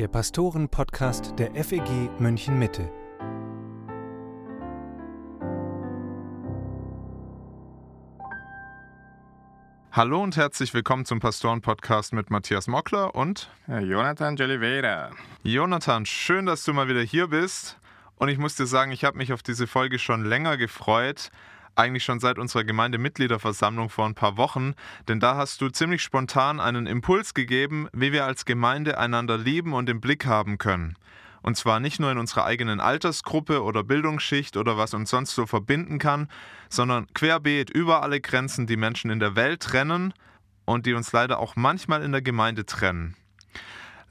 der Pastoren-Podcast der FEG München Mitte. Hallo und herzlich willkommen zum Pastoren-Podcast mit Matthias Mockler und Jonathan Jolivera. Jonathan, schön, dass du mal wieder hier bist. Und ich muss dir sagen, ich habe mich auf diese Folge schon länger gefreut, eigentlich schon seit unserer Gemeindemitgliederversammlung vor ein paar Wochen, denn da hast du ziemlich spontan einen Impuls gegeben, wie wir als Gemeinde einander lieben und im Blick haben können. Und zwar nicht nur in unserer eigenen Altersgruppe oder Bildungsschicht oder was uns sonst so verbinden kann, sondern querbeet über alle Grenzen, die Menschen in der Welt trennen und die uns leider auch manchmal in der Gemeinde trennen.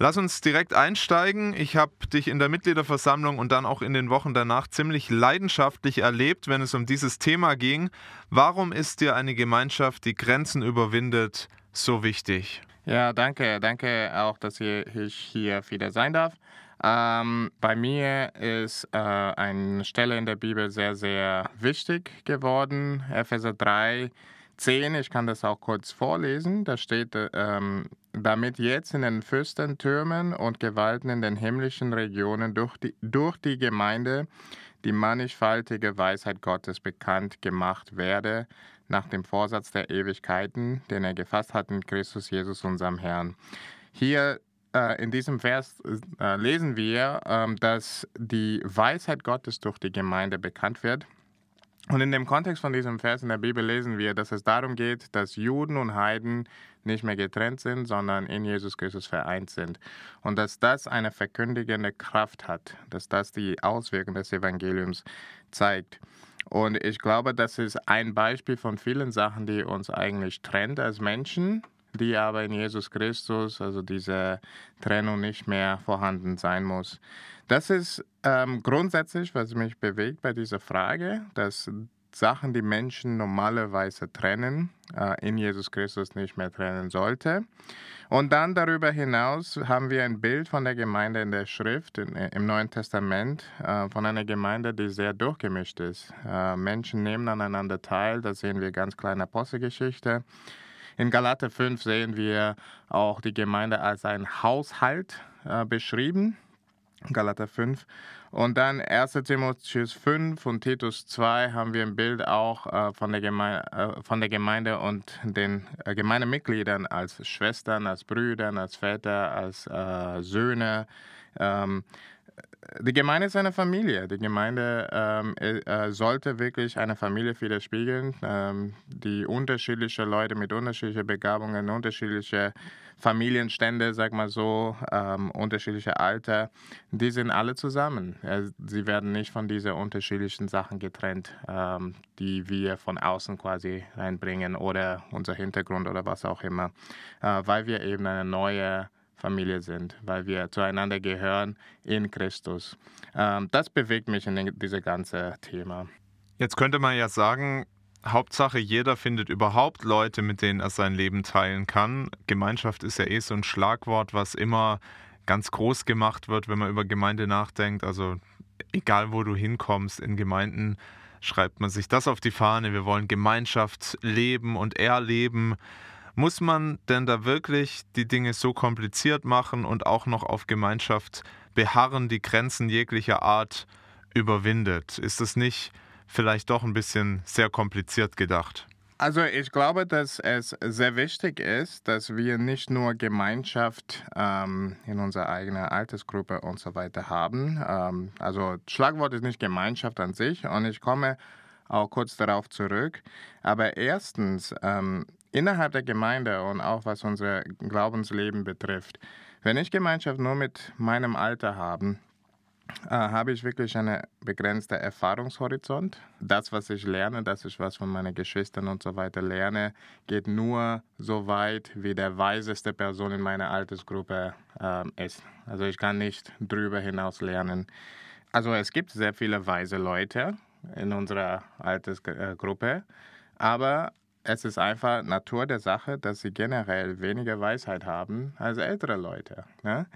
Lass uns direkt einsteigen. Ich habe dich in der Mitgliederversammlung und dann auch in den Wochen danach ziemlich leidenschaftlich erlebt, wenn es um dieses Thema ging. Warum ist dir eine Gemeinschaft, die Grenzen überwindet, so wichtig? Ja, danke. Danke auch, dass ich hier wieder sein darf. Ähm, bei mir ist äh, eine Stelle in der Bibel sehr, sehr wichtig geworden. Epheser 3, 10, ich kann das auch kurz vorlesen. Da steht, ähm, damit jetzt in den Fürstentürmen und Gewalten in den himmlischen Regionen durch die, durch die Gemeinde die mannigfaltige Weisheit Gottes bekannt gemacht werde, nach dem Vorsatz der Ewigkeiten, den er gefasst hat in Christus Jesus, unserem Herrn. Hier äh, in diesem Vers äh, lesen wir, äh, dass die Weisheit Gottes durch die Gemeinde bekannt wird. Und in dem Kontext von diesem Vers in der Bibel lesen wir, dass es darum geht, dass Juden und Heiden nicht mehr getrennt sind, sondern in Jesus Christus vereint sind. Und dass das eine verkündigende Kraft hat, dass das die Auswirkungen des Evangeliums zeigt. Und ich glaube, das ist ein Beispiel von vielen Sachen, die uns eigentlich trennt als Menschen, die aber in Jesus Christus, also diese Trennung nicht mehr vorhanden sein muss. Das ist ähm, grundsätzlich, was mich bewegt bei dieser Frage, dass Sachen, die Menschen normalerweise trennen, äh, in Jesus Christus nicht mehr trennen sollte. Und dann darüber hinaus haben wir ein Bild von der Gemeinde in der Schrift, in, äh, im Neuen Testament, äh, von einer Gemeinde, die sehr durchgemischt ist. Äh, Menschen nehmen aneinander teil, das sehen wir ganz klar in Apostelgeschichte. In Galater 5 sehen wir auch die Gemeinde als ein Haushalt äh, beschrieben. Galater 5. Und dann 1. Timotheus 5 und Titus 2 haben wir ein Bild auch äh, von, der Gemeinde, äh, von der Gemeinde und den äh, Gemeindemitgliedern als Schwestern, als Brüdern, als Väter, als äh, Söhne. Ähm, die Gemeinde ist eine Familie. Die Gemeinde ähm, äh, sollte wirklich eine Familie widerspiegeln, ähm, die unterschiedliche Leute mit unterschiedlichen Begabungen, unterschiedliche Familienstände, sag mal so, ähm, unterschiedliche Alter, die sind alle zusammen. Sie werden nicht von diesen unterschiedlichen Sachen getrennt, ähm, die wir von außen quasi reinbringen oder unser Hintergrund oder was auch immer, äh, weil wir eben eine neue Familie sind, weil wir zueinander gehören in Christus. Ähm, das bewegt mich in diesem ganzen Thema. Jetzt könnte man ja sagen, Hauptsache, jeder findet überhaupt Leute, mit denen er sein Leben teilen kann. Gemeinschaft ist ja eh so ein Schlagwort, was immer ganz groß gemacht wird, wenn man über Gemeinde nachdenkt. Also egal, wo du hinkommst, in Gemeinden schreibt man sich das auf die Fahne. Wir wollen Gemeinschaft leben und erleben. Muss man denn da wirklich die Dinge so kompliziert machen und auch noch auf Gemeinschaft beharren, die Grenzen jeglicher Art überwindet? Ist das nicht vielleicht doch ein bisschen sehr kompliziert gedacht? Also ich glaube, dass es sehr wichtig ist, dass wir nicht nur Gemeinschaft ähm, in unserer eigenen Altersgruppe und so weiter haben. Ähm, also Schlagwort ist nicht Gemeinschaft an sich und ich komme auch kurz darauf zurück. Aber erstens, ähm, innerhalb der Gemeinde und auch was unser Glaubensleben betrifft, wenn ich Gemeinschaft nur mit meinem Alter habe, äh, habe ich wirklich einen begrenzten Erfahrungshorizont. Das, was ich lerne, das ist was von meinen Geschwistern und so weiter lerne, geht nur so weit, wie der weiseste Person in meiner Altersgruppe äh, ist. Also ich kann nicht drüber hinaus lernen. Also es gibt sehr viele weise Leute in unserer Altersgruppe, aber es ist einfach Natur der Sache, dass sie generell weniger Weisheit haben als ältere Leute. Ne?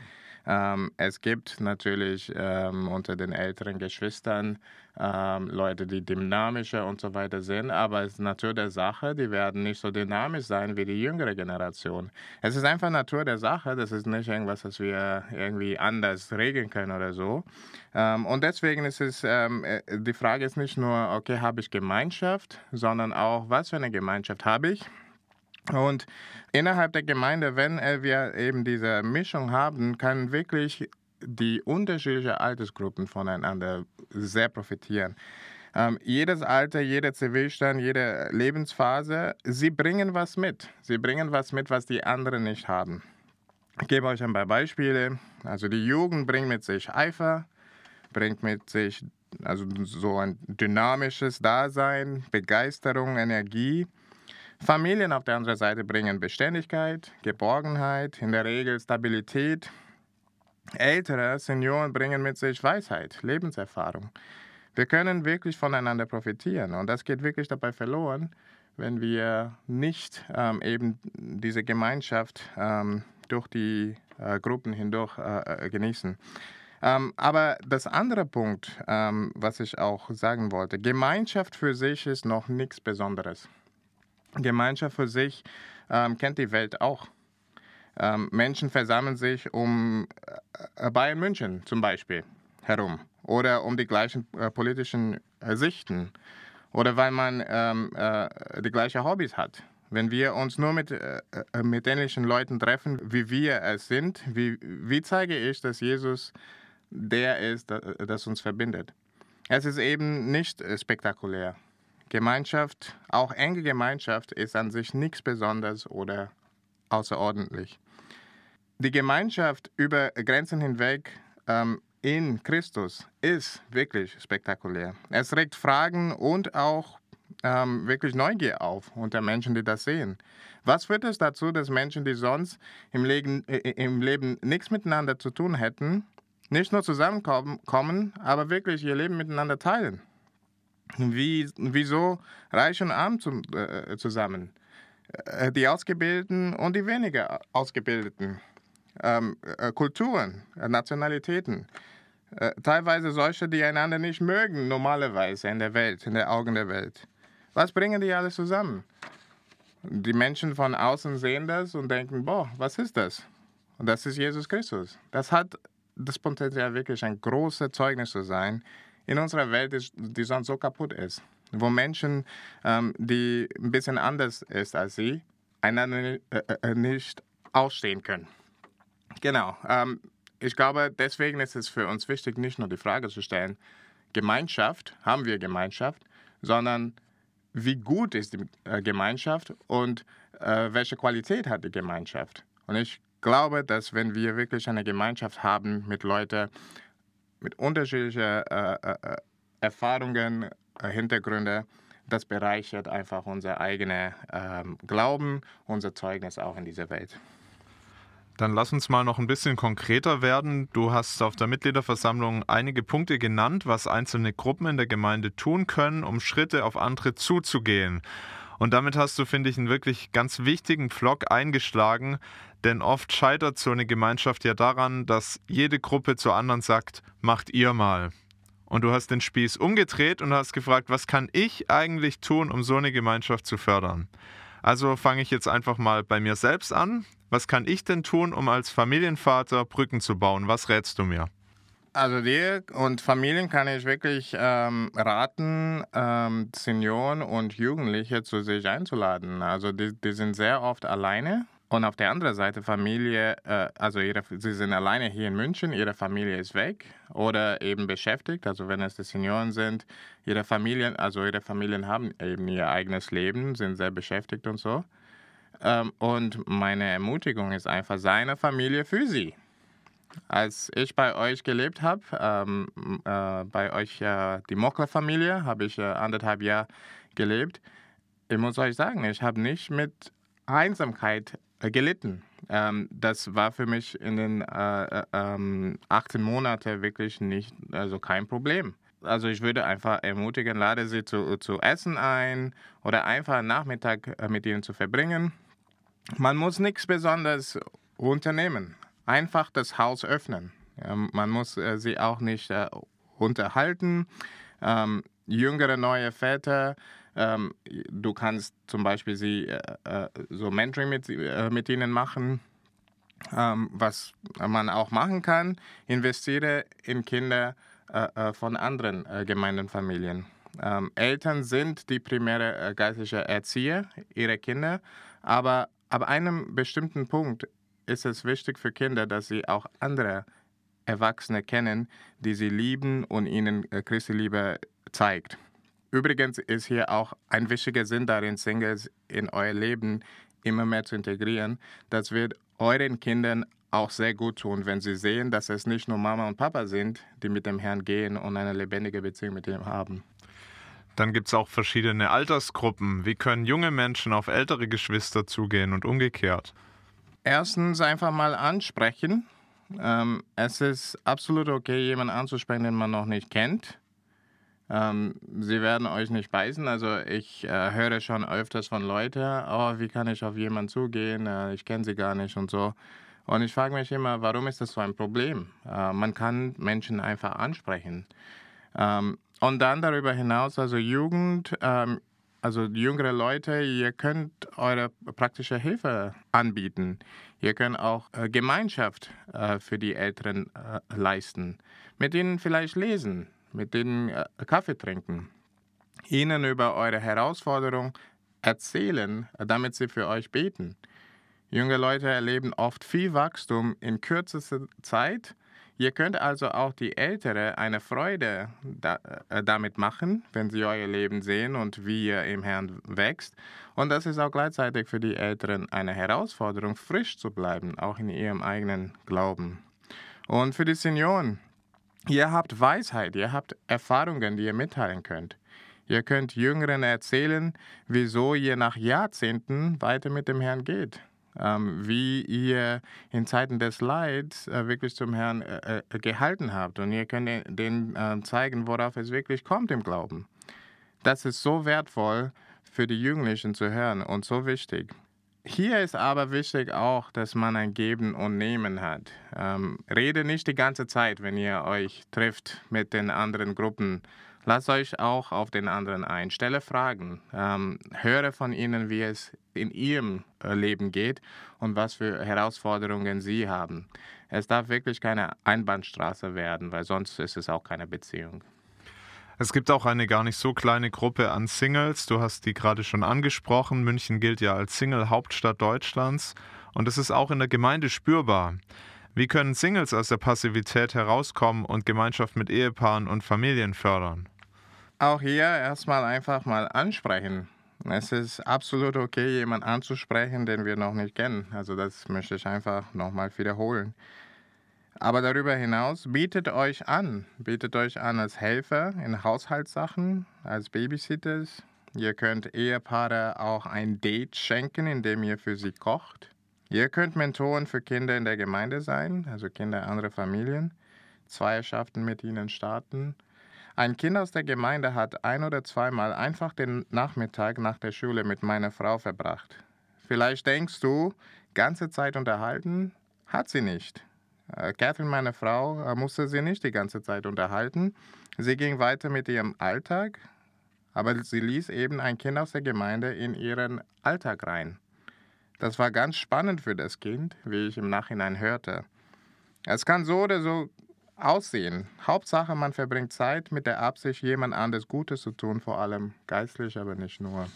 Ähm, es gibt natürlich ähm, unter den älteren Geschwistern ähm, Leute, die dynamischer und so weiter sind, aber es ist Natur der Sache, die werden nicht so dynamisch sein wie die jüngere Generation. Es ist einfach Natur der Sache, das ist nicht irgendwas, was wir irgendwie anders regeln können oder so. Ähm, und deswegen ist es, ähm, äh, die Frage ist nicht nur, okay, habe ich Gemeinschaft, sondern auch, was für eine Gemeinschaft habe ich? Und innerhalb der Gemeinde, wenn äh, wir eben diese Mischung haben, können wirklich die unterschiedlichen Altersgruppen voneinander sehr profitieren. Ähm, jedes Alter, jeder Zivilstand, jede Lebensphase, sie bringen was mit. Sie bringen was mit, was die anderen nicht haben. Ich gebe euch ein paar Beispiele. Also die Jugend bringt mit sich Eifer, bringt mit sich also so ein dynamisches Dasein, Begeisterung, Energie. Familien auf der anderen Seite bringen Beständigkeit, Geborgenheit, in der Regel Stabilität. Ältere Senioren bringen mit sich Weisheit, Lebenserfahrung. Wir können wirklich voneinander profitieren und das geht wirklich dabei verloren, wenn wir nicht ähm, eben diese Gemeinschaft ähm, durch die äh, Gruppen hindurch äh, äh genießen. Ähm, aber das andere Punkt, ähm, was ich auch sagen wollte, Gemeinschaft für sich ist noch nichts Besonderes. Gemeinschaft für sich ähm, kennt die Welt auch. Ähm, Menschen versammeln sich um äh, Bayern München zum Beispiel herum oder um die gleichen äh, politischen äh, Sichten oder weil man ähm, äh, die gleichen Hobbys hat. Wenn wir uns nur mit, äh, äh, mit ähnlichen Leuten treffen, wie wir es sind, wie, wie zeige ich, dass Jesus der ist, das uns verbindet? Es ist eben nicht spektakulär. Gemeinschaft, auch enge Gemeinschaft, ist an sich nichts Besonderes oder außerordentlich. Die Gemeinschaft über Grenzen hinweg ähm, in Christus ist wirklich spektakulär. Es regt Fragen und auch ähm, wirklich Neugier auf unter Menschen, die das sehen. Was führt es dazu, dass Menschen, die sonst im Leben, äh, im Leben nichts miteinander zu tun hätten, nicht nur zusammenkommen, aber wirklich ihr Leben miteinander teilen? Wie, wieso reich und arm zum, äh, zusammen? Äh, die Ausgebildeten und die weniger Ausgebildeten. Ähm, äh, Kulturen, äh, Nationalitäten. Äh, teilweise solche, die einander nicht mögen, normalerweise in der Welt, in den Augen der Welt. Was bringen die alles zusammen? Die Menschen von außen sehen das und denken, boah, was ist das? Und das ist Jesus Christus. Das hat das Potenzial, wirklich ein großes Zeugnis zu sein, in unserer Welt, die sonst so kaputt ist, wo Menschen, ähm, die ein bisschen anders ist als sie, einander äh, äh, nicht ausstehen können. Genau. Ähm, ich glaube, deswegen ist es für uns wichtig, nicht nur die Frage zu stellen, Gemeinschaft, haben wir Gemeinschaft, sondern wie gut ist die äh, Gemeinschaft und äh, welche Qualität hat die Gemeinschaft. Und ich glaube, dass wenn wir wirklich eine Gemeinschaft haben mit Leuten, mit unterschiedlichen äh, äh, äh Erfahrungen, äh, Hintergründen. Das bereichert einfach unser eigenes ähm, Glauben, unser Zeugnis auch in dieser Welt. Dann lass uns mal noch ein bisschen konkreter werden. Du hast auf der Mitgliederversammlung einige Punkte genannt, was einzelne Gruppen in der Gemeinde tun können, um Schritte auf andere zuzugehen. Und damit hast du, finde ich, einen wirklich ganz wichtigen Pflock eingeschlagen, denn oft scheitert so eine Gemeinschaft ja daran, dass jede Gruppe zur anderen sagt, macht ihr mal. Und du hast den Spieß umgedreht und hast gefragt, was kann ich eigentlich tun, um so eine Gemeinschaft zu fördern? Also fange ich jetzt einfach mal bei mir selbst an. Was kann ich denn tun, um als Familienvater Brücken zu bauen? Was rätst du mir? Also dir und Familien kann ich wirklich ähm, raten, ähm, Senioren und Jugendliche zu sich einzuladen. Also die, die sind sehr oft alleine und auf der anderen Seite Familie, äh, also ihre, sie sind alleine hier in München, ihre Familie ist weg oder eben beschäftigt. Also wenn es die Senioren sind, ihre Familien, also ihre Familien haben eben ihr eigenes Leben, sind sehr beschäftigt und so. Ähm, und meine Ermutigung ist einfach seine Familie für sie. Als ich bei euch gelebt habe, ähm, äh, bei euch äh, die Mockler-Familie, habe ich äh, anderthalb Jahre gelebt. Ich muss euch sagen, ich habe nicht mit Einsamkeit äh, gelitten. Ähm, das war für mich in den äh, äh, 18 ähm, Monaten wirklich nicht, also kein Problem. Also ich würde einfach ermutigen, lade sie zu, zu essen ein oder einfach einen Nachmittag äh, mit ihnen zu verbringen. Man muss nichts Besonderes unternehmen. Einfach das Haus öffnen. Man muss äh, sie auch nicht äh, unterhalten. Ähm, jüngere neue Väter, ähm, du kannst zum Beispiel sie äh, so Mentoring mit, mit ihnen machen. Ähm, was man auch machen kann, investiere in Kinder von anderen Gemeindenfamilien. Ähm, Eltern sind die primäre geistliche Erzieher ihrer Kinder, aber ab einem bestimmten Punkt ist es wichtig für Kinder, dass sie auch andere Erwachsene kennen, die sie lieben und ihnen äh, Christi Liebe zeigt. Übrigens ist hier auch ein wichtiger Sinn darin, Singles in euer Leben immer mehr zu integrieren. Das wird euren Kindern auch sehr gut tun, wenn sie sehen, dass es nicht nur Mama und Papa sind, die mit dem Herrn gehen und eine lebendige Beziehung mit ihm haben. Dann gibt es auch verschiedene Altersgruppen. Wie können junge Menschen auf ältere Geschwister zugehen und umgekehrt? Erstens einfach mal ansprechen. Ähm, es ist absolut okay, jemanden anzusprechen, den man noch nicht kennt. Ähm, sie werden euch nicht beißen. Also ich äh, höre schon öfters von Leuten, oh, wie kann ich auf jemanden zugehen? Äh, ich kenne sie gar nicht und so. Und ich frage mich immer, warum ist das so ein Problem? Äh, man kann Menschen einfach ansprechen. Ähm, und dann darüber hinaus, also Jugend, ähm, also jüngere Leute, ihr könnt eure praktische Hilfe anbieten. Ihr könnt auch äh, Gemeinschaft äh, für die Älteren äh, leisten. Mit ihnen vielleicht lesen, mit äh, Kaffee trinken. Ihnen über eure Herausforderung erzählen, damit sie für euch beten. Junge Leute erleben oft viel Wachstum in kürzester Zeit Ihr könnt also auch die Ältere eine Freude da, äh, damit machen, wenn sie euer Leben sehen und wie ihr im Herrn wächst. Und das ist auch gleichzeitig für die Älteren eine Herausforderung, frisch zu bleiben, auch in ihrem eigenen Glauben. Und für die Senioren, ihr habt Weisheit, ihr habt Erfahrungen, die ihr mitteilen könnt. Ihr könnt Jüngeren erzählen, wieso ihr nach Jahrzehnten weiter mit dem Herrn geht wie ihr in Zeiten des Leids äh, wirklich zum Herrn äh, äh, gehalten habt. Und ihr könnt denen äh, zeigen, worauf es wirklich kommt im Glauben. Das ist so wertvoll für die Jugendlichen zu hören und so wichtig. Hier ist aber wichtig auch, dass man ein Geben und Nehmen hat. Ähm, rede nicht die ganze Zeit, wenn ihr euch trifft mit den anderen Gruppen Lasst euch auch auf den anderen ein. Stelle Fragen. Ähm, höre von ihnen, wie es in ihrem äh, Leben geht und was für Herausforderungen sie haben. Es darf wirklich keine Einbahnstraße werden, weil sonst ist es auch keine Beziehung. Es gibt auch eine gar nicht so kleine Gruppe an Singles. Du hast die gerade schon angesprochen. München gilt ja als Single-Hauptstadt Deutschlands und es ist auch in der Gemeinde spürbar. Wie können Singles aus der Passivität herauskommen und Gemeinschaft mit Ehepaaren und Familien fördern? Auch hier erstmal einfach mal ansprechen. Es ist absolut okay, jemanden anzusprechen, den wir noch nicht kennen. Also das möchte ich einfach nochmal wiederholen. Aber darüber hinaus bietet euch an. Bietet euch an als Helfer in Haushaltssachen, als Babysitters. Ihr könnt Ehepaare auch ein Date schenken, indem ihr für sie kocht. Ihr könnt Mentoren für Kinder in der Gemeinde sein, also Kinder anderer Familien. Zweierschaften mit ihnen starten ein Kind aus der Gemeinde hat ein oder zweimal einfach den Nachmittag nach der Schule mit meiner Frau verbracht. Vielleicht denkst du, ganze Zeit unterhalten hat sie nicht. Äh, Catherine, meine Frau, äh, musste sie nicht die ganze Zeit unterhalten. Sie ging weiter mit ihrem Alltag, aber sie ließ eben ein Kind aus der Gemeinde in ihren Alltag rein. Das war ganz spannend für das Kind, wie ich im Nachhinein hörte. Es kann so oder so Aussehen. Hauptsache, man verbringt Zeit mit der Absicht, jemand anderes Gutes zu tun, vor allem geistlich, aber nicht nur.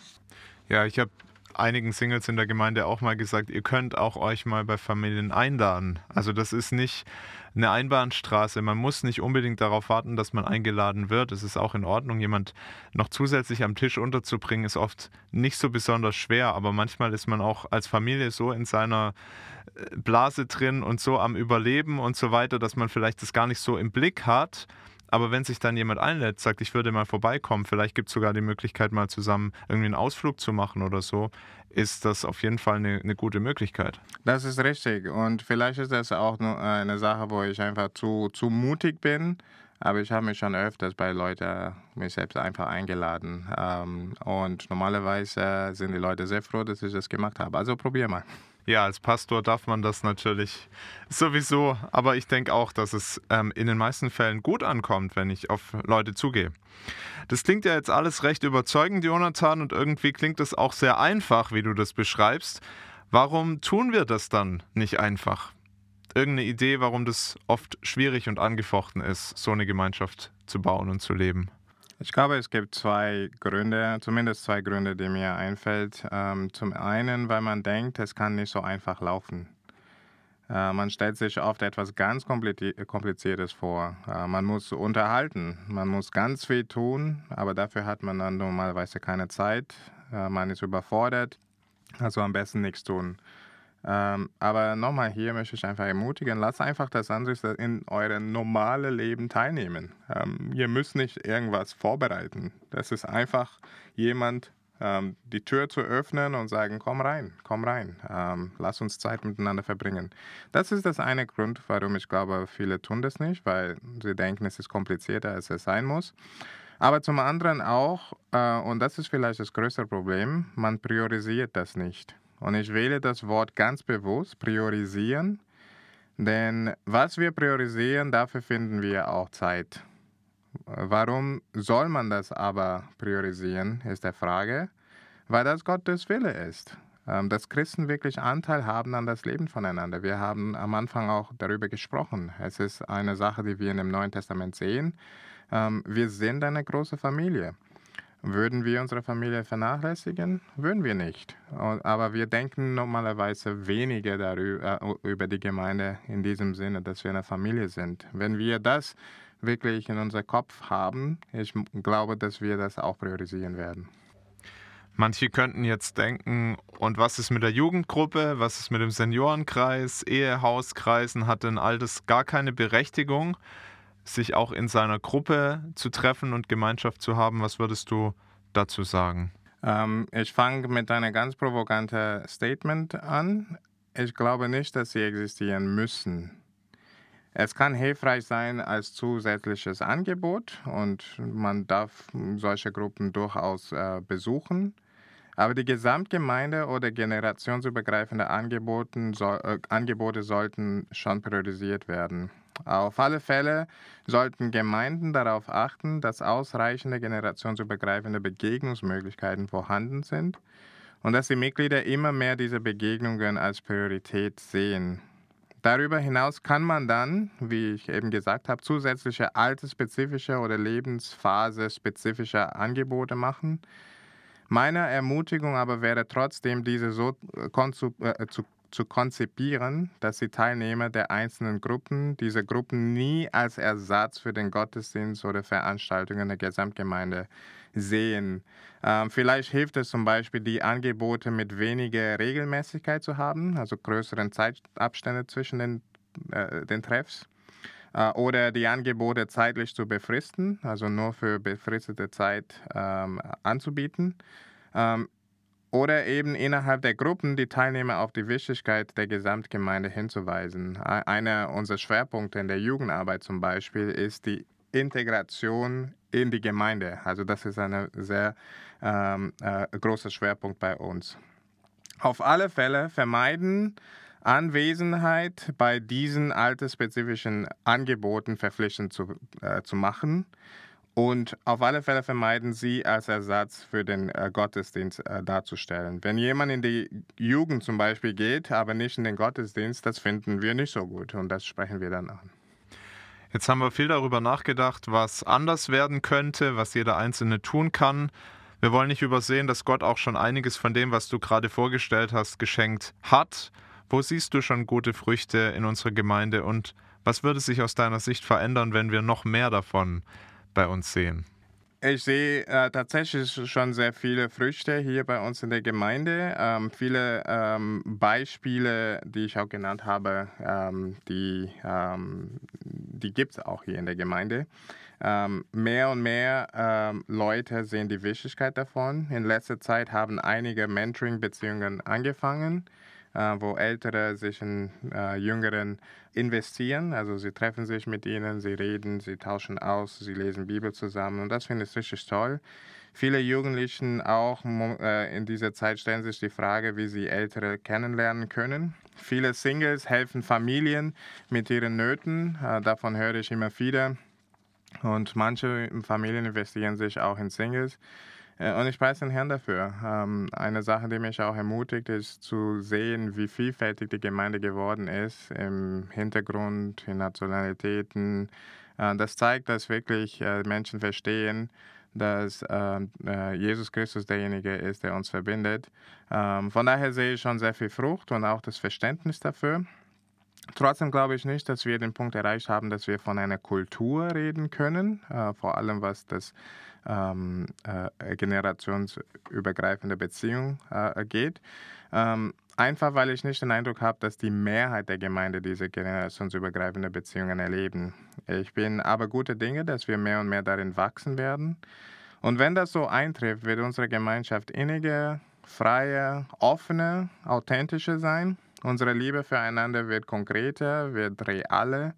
Ja, ich habe einigen Singles in der Gemeinde auch mal gesagt, ihr könnt auch euch mal bei Familien einladen. Also das ist nicht eine Einbahnstraße. Man muss nicht unbedingt darauf warten, dass man eingeladen wird. Es ist auch in Ordnung, jemand noch zusätzlich am Tisch unterzubringen, ist oft nicht so besonders schwer. Aber manchmal ist man auch als Familie so in seiner äh, Blase drin und so am Überleben und so weiter, dass man vielleicht das gar nicht so im Blick hat. Aber wenn sich dann jemand einlädt, sagt, ich würde mal vorbeikommen, vielleicht gibt es sogar die Möglichkeit, mal zusammen irgendwie einen Ausflug zu machen oder so, ist das auf jeden Fall eine, eine gute Möglichkeit. Das ist richtig. Und vielleicht ist das auch nur eine Sache, wo ich einfach zu, zu mutig bin. Aber ich habe mich schon öfters bei Leuten mich selbst einfach eingeladen. Ähm, und normalerweise sind die Leute sehr froh, dass ich das gemacht habe. Also probier mal. Ja, als Pastor darf man das natürlich sowieso, aber ich denke auch, dass es ähm, in den meisten Fällen gut ankommt, wenn ich auf Leute zugehe. Das klingt ja jetzt alles recht überzeugend, Jonathan, und irgendwie klingt es auch sehr einfach, wie du das beschreibst. Warum tun wir das dann nicht einfach? Irgendeine Idee, warum das oft schwierig und angefochten ist, so eine Gemeinschaft zu bauen und zu leben? Ich glaube, es gibt zwei Gründe, zumindest zwei Gründe, die mir einfällt. Ähm, zum einen, weil man denkt, es kann nicht so einfach laufen. Äh, man stellt sich oft etwas ganz Kompliziertes vor. Äh, man muss unterhalten, man muss ganz viel tun, aber dafür hat man dann normalerweise keine Zeit. Äh, man ist überfordert, also am besten nichts tun. Ähm, aber nochmal hier möchte ich einfach ermutigen, lasst einfach das andere in eurem normalen Leben teilnehmen. Ähm, ihr müsst nicht irgendwas vorbereiten. Das ist einfach jemand, ähm, die Tür zu öffnen und sagen, komm rein, komm rein, ähm, lass uns Zeit miteinander verbringen. Das ist das eine Grund, warum ich glaube, viele tun das nicht, weil sie denken, es ist komplizierter, als es sein muss. Aber zum anderen auch, äh, und das ist vielleicht das größte Problem, man priorisiert das nicht. Und ich wähle das Wort ganz bewusst, priorisieren, denn was wir priorisieren, dafür finden wir auch Zeit. Warum soll man das aber priorisieren, ist die Frage, weil das Gottes Wille ist. Ähm, dass Christen wirklich Anteil haben an das Leben voneinander. Wir haben am Anfang auch darüber gesprochen. Es ist eine Sache, die wir in dem Neuen Testament sehen. Ähm, wir sind eine große Familie. Würden wir unsere Familie vernachlässigen? Würden wir nicht. Aber wir denken normalerweise weniger darüber, äh, über die Gemeinde in diesem Sinne, dass wir eine Familie sind. Wenn wir das wirklich in unserem Kopf haben, ich glaube, dass wir das auch priorisieren werden. Manche könnten jetzt denken, und was ist mit der Jugendgruppe, was ist mit dem Seniorenkreis, Ehehauskreisen, hat denn all das gar keine Berechtigung? Sich auch in seiner Gruppe zu treffen und Gemeinschaft zu haben. Was würdest du dazu sagen? Ähm, ich fange mit einem ganz provokanten Statement an. Ich glaube nicht, dass sie existieren müssen. Es kann hilfreich sein als zusätzliches Angebot und man darf solche Gruppen durchaus äh, besuchen. Aber die Gesamtgemeinde oder generationsübergreifende Angebote, so, äh, Angebote sollten schon priorisiert werden. Auf alle Fälle sollten Gemeinden darauf achten, dass ausreichende generationsübergreifende Begegnungsmöglichkeiten vorhanden sind und dass die Mitglieder immer mehr diese Begegnungen als Priorität sehen. Darüber hinaus kann man dann, wie ich eben gesagt habe, zusätzliche altersspezifische oder lebensphase-spezifische Angebote machen. Meine Ermutigung aber wäre trotzdem, diese so äh, zu zu konzipieren, dass die Teilnehmer der einzelnen Gruppen diese Gruppen nie als Ersatz für den Gottesdienst oder Veranstaltungen der Gesamtgemeinde sehen. Ähm, vielleicht hilft es zum Beispiel, die Angebote mit weniger Regelmäßigkeit zu haben, also größeren Zeitabstände zwischen den, äh, den Treffs. Äh, oder die Angebote zeitlich zu befristen, also nur für befristete Zeit ähm, anzubieten. Ähm, oder eben innerhalb der Gruppen die Teilnehmer auf die Wichtigkeit der Gesamtgemeinde hinzuweisen. Einer unserer Schwerpunkte in der Jugendarbeit zum Beispiel ist die Integration in die Gemeinde. Also das ist ein sehr ähm, äh, großer Schwerpunkt bei uns. Auf alle Fälle vermeiden Anwesenheit bei diesen altersspezifischen Angeboten verpflichtend zu, äh, zu machen und auf alle Fälle vermeiden Sie, als Ersatz für den äh, Gottesdienst äh, darzustellen. Wenn jemand in die Jugend zum Beispiel geht, aber nicht in den Gottesdienst, das finden wir nicht so gut und das sprechen wir dann an. Jetzt haben wir viel darüber nachgedacht, was anders werden könnte, was jeder Einzelne tun kann. Wir wollen nicht übersehen, dass Gott auch schon einiges von dem, was du gerade vorgestellt hast, geschenkt hat. Wo siehst du schon gute Früchte in unserer Gemeinde und was würde sich aus deiner Sicht verändern, wenn wir noch mehr davon bei uns sehen? Ich sehe äh, tatsächlich schon sehr viele Früchte hier bei uns in der Gemeinde. Ähm, viele ähm, Beispiele, die ich auch genannt habe, ähm, die, ähm, die gibt es auch hier in der Gemeinde. Ähm, mehr und mehr ähm, Leute sehen die Wichtigkeit davon. In letzter Zeit haben einige Mentoring-Beziehungen angefangen wo Ältere sich in äh, Jüngeren investieren. Also sie treffen sich mit ihnen, sie reden, sie tauschen aus, sie lesen Bibel zusammen und das finde ich richtig toll. Viele Jugendlichen auch äh, in dieser Zeit stellen sich die Frage, wie sie Ältere kennenlernen können. Viele Singles helfen Familien mit ihren Nöten, äh, davon höre ich immer wieder. Und manche Familien investieren sich auch in Singles. Äh, und ich preise den Herrn dafür. Ähm, eine Sache, die mich auch ermutigt, ist zu sehen, wie vielfältig die Gemeinde geworden ist im Hintergrund, in Nationalitäten. Äh, das zeigt, dass wirklich äh, Menschen verstehen, dass ähm, Jesus Christus derjenige ist, der uns verbindet. Ähm, von daher sehe ich schon sehr viel Frucht und auch das Verständnis dafür. Trotzdem glaube ich nicht, dass wir den Punkt erreicht haben, dass wir von einer Kultur reden können, äh, vor allem was das ähm, äh, generationsübergreifende Beziehung äh, geht. Ähm, einfach weil ich nicht den Eindruck habe, dass die Mehrheit der Gemeinde diese generationsübergreifende Beziehungen erleben. Ich bin aber gute Dinge, dass wir mehr und mehr darin wachsen werden. Und wenn das so eintrifft, wird unsere Gemeinschaft inniger, freier, offener, authentischer sein Unsere Liebe füreinander wird konkreter, wird realer,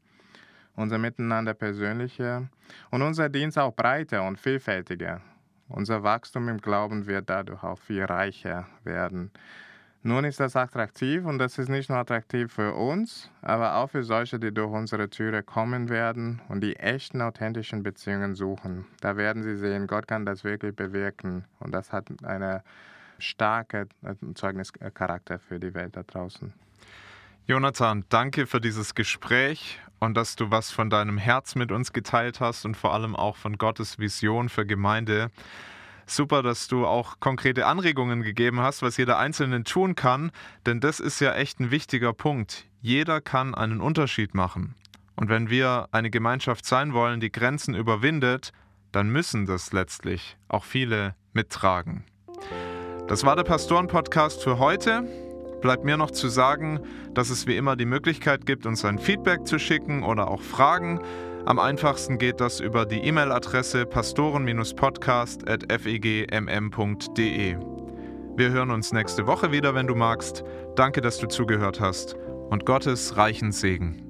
unser Miteinander persönlicher und unser Dienst auch breiter und vielfältiger. Unser Wachstum im Glauben wird dadurch auch viel reicher werden. Nun ist das attraktiv und das ist nicht nur attraktiv für uns, aber auch für solche, die durch unsere Türe kommen werden und die echten, authentischen Beziehungen suchen. Da werden sie sehen, Gott kann das wirklich bewirken und das hat eine starker Zeugnischarakter für die Welt da draußen. Jonathan, danke für dieses Gespräch und dass du was von deinem Herz mit uns geteilt hast und vor allem auch von Gottes Vision für Gemeinde. Super, dass du auch konkrete Anregungen gegeben hast, was jeder Einzelne tun kann, denn das ist ja echt ein wichtiger Punkt. Jeder kann einen Unterschied machen. Und wenn wir eine Gemeinschaft sein wollen, die Grenzen überwindet, dann müssen das letztlich auch viele mittragen. Das war der Pastoren-Podcast für heute. Bleibt mir noch zu sagen, dass es wie immer die Möglichkeit gibt, uns ein Feedback zu schicken oder auch Fragen. Am einfachsten geht das über die E-Mail-Adresse pastoren-podcast.fegmm.de. Wir hören uns nächste Woche wieder, wenn du magst. Danke, dass du zugehört hast und Gottes reichen Segen.